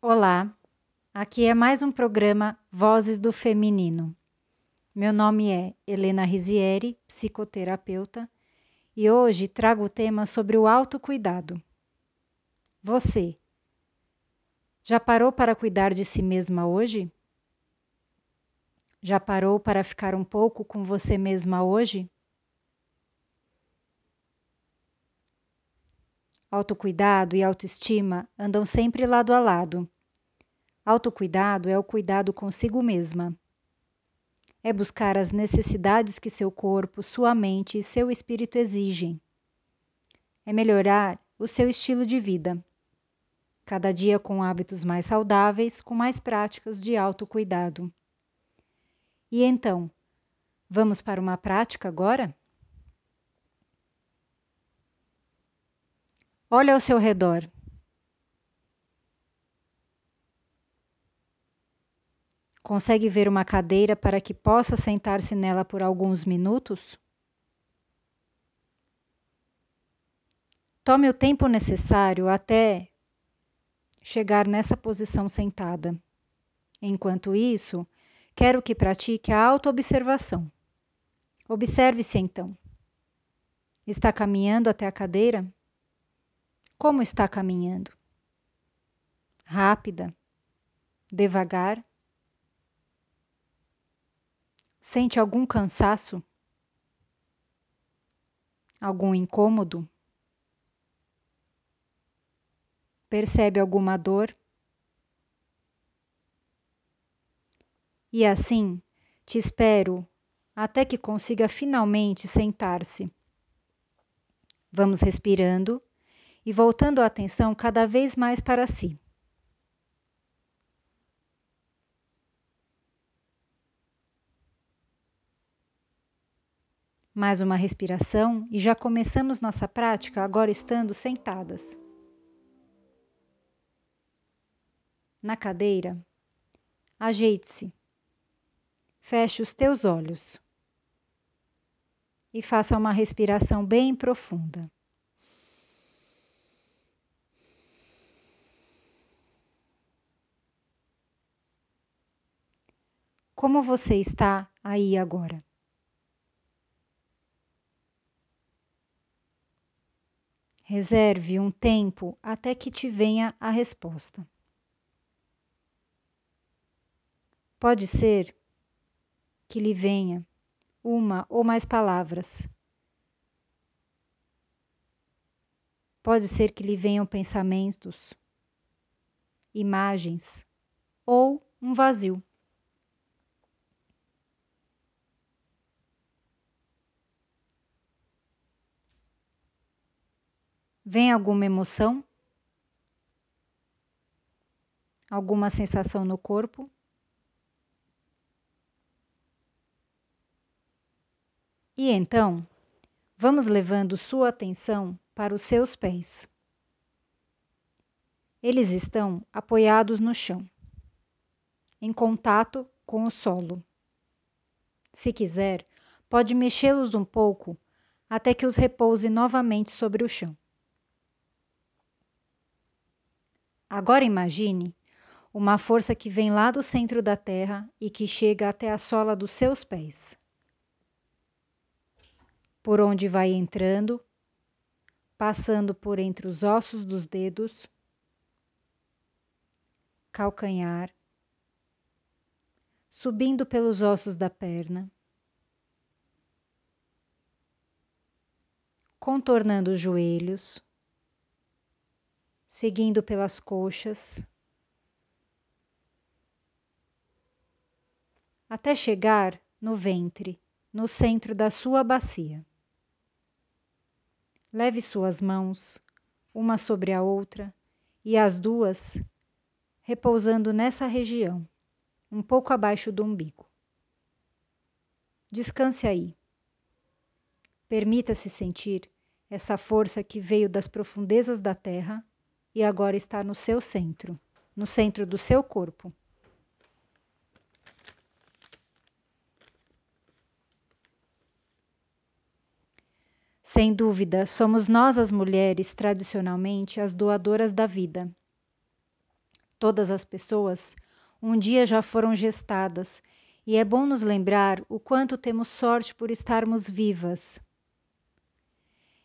Olá, aqui é mais um programa Vozes do Feminino. Meu nome é Helena Rizieri, psicoterapeuta, e hoje trago o tema sobre o autocuidado. Você já parou para cuidar de si mesma hoje? Já parou para ficar um pouco com você mesma hoje? Autocuidado e autoestima andam sempre lado a lado. Autocuidado é o cuidado consigo mesma. É buscar as necessidades que seu corpo, sua mente e seu espírito exigem. É melhorar o seu estilo de vida. Cada dia com hábitos mais saudáveis, com mais práticas de autocuidado. E então, vamos para uma prática agora? Olhe ao seu redor. Consegue ver uma cadeira para que possa sentar-se nela por alguns minutos? Tome o tempo necessário até chegar nessa posição sentada. Enquanto isso, quero que pratique a autoobservação. Observe-se então. Está caminhando até a cadeira? Como está caminhando? Rápida? Devagar? Sente algum cansaço? Algum incômodo? Percebe alguma dor? E assim, te espero até que consiga finalmente sentar-se. Vamos respirando e voltando a atenção cada vez mais para si. Mais uma respiração e já começamos nossa prática agora estando sentadas. Na cadeira, ajeite-se, feche os teus olhos e faça uma respiração bem profunda. Como você está aí agora? Reserve um tempo até que te venha a resposta. Pode ser que lhe venha uma ou mais palavras. Pode ser que lhe venham pensamentos, imagens ou um vazio. Vem alguma emoção? Alguma sensação no corpo? E então, vamos levando sua atenção para os seus pés. Eles estão apoiados no chão, em contato com o solo. Se quiser, pode mexê-los um pouco até que os repouse novamente sobre o chão. Agora imagine uma força que vem lá do centro da Terra e que chega até a sola dos seus pés. Por onde vai entrando, passando por entre os ossos dos dedos, calcanhar, subindo pelos ossos da perna, contornando os joelhos seguindo pelas coxas, até chegar no ventre, no centro da sua bacia. Leve suas mãos, uma sobre a outra, e as duas repousando nessa região, um pouco abaixo do umbigo. Descanse aí. Permita-se sentir essa força que veio das profundezas da terra e agora está no seu centro, no centro do seu corpo. Sem dúvida, somos nós as mulheres, tradicionalmente, as doadoras da vida. Todas as pessoas um dia já foram gestadas e é bom nos lembrar o quanto temos sorte por estarmos vivas.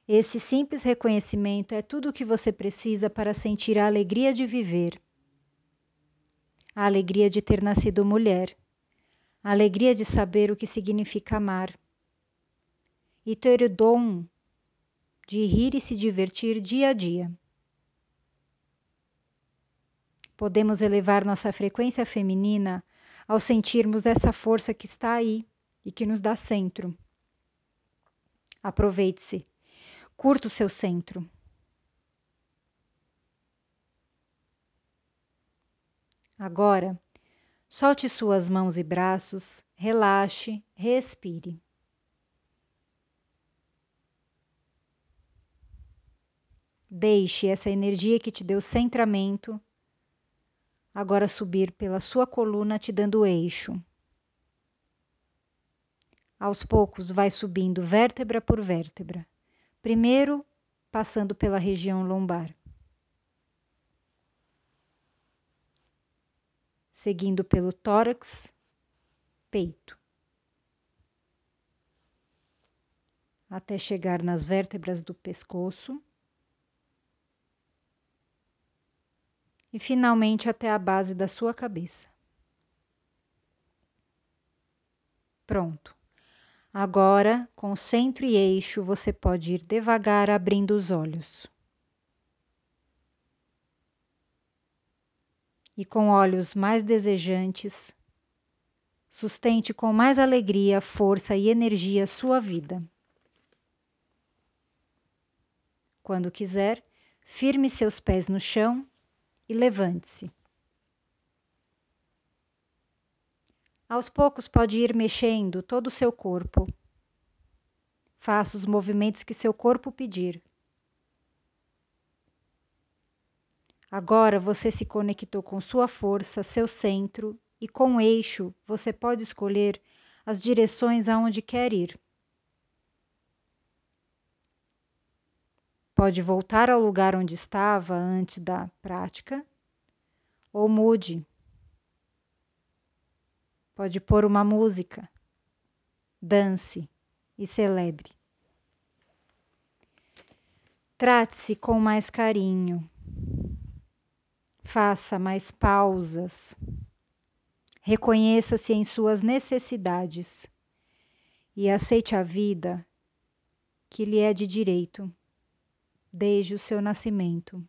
Esse simples reconhecimento é tudo o que você precisa para sentir a alegria de viver, a alegria de ter nascido mulher, a alegria de saber o que significa amar e ter o dom de rir e se divertir dia a dia. Podemos elevar nossa frequência feminina ao sentirmos essa força que está aí e que nos dá centro. Aproveite-se, curta o seu centro. Agora, solte suas mãos e braços, relaxe, respire. Deixe essa energia que te deu centramento agora subir pela sua coluna, te dando eixo. Aos poucos, vai subindo vértebra por vértebra, primeiro passando pela região lombar, seguindo pelo tórax, peito, até chegar nas vértebras do pescoço. e finalmente até a base da sua cabeça. Pronto. Agora, com centro e eixo, você pode ir devagar abrindo os olhos. E com olhos mais desejantes, sustente com mais alegria, força e energia sua vida. Quando quiser, firme seus pés no chão e levante-se. Aos poucos pode ir mexendo todo o seu corpo. Faça os movimentos que seu corpo pedir. Agora você se conectou com sua força, seu centro, e com o eixo você pode escolher as direções aonde quer ir. Pode voltar ao lugar onde estava antes da prática, ou mude. Pode pôr uma música, dance e celebre. Trate-se com mais carinho. Faça mais pausas. Reconheça-se em suas necessidades e aceite a vida que lhe é de direito desde o seu nascimento.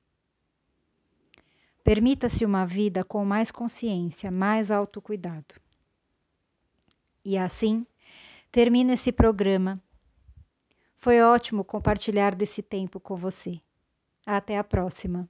Permita-se uma vida com mais consciência, mais autocuidado. E assim, termino esse programa. Foi ótimo compartilhar desse tempo com você. Até a próxima.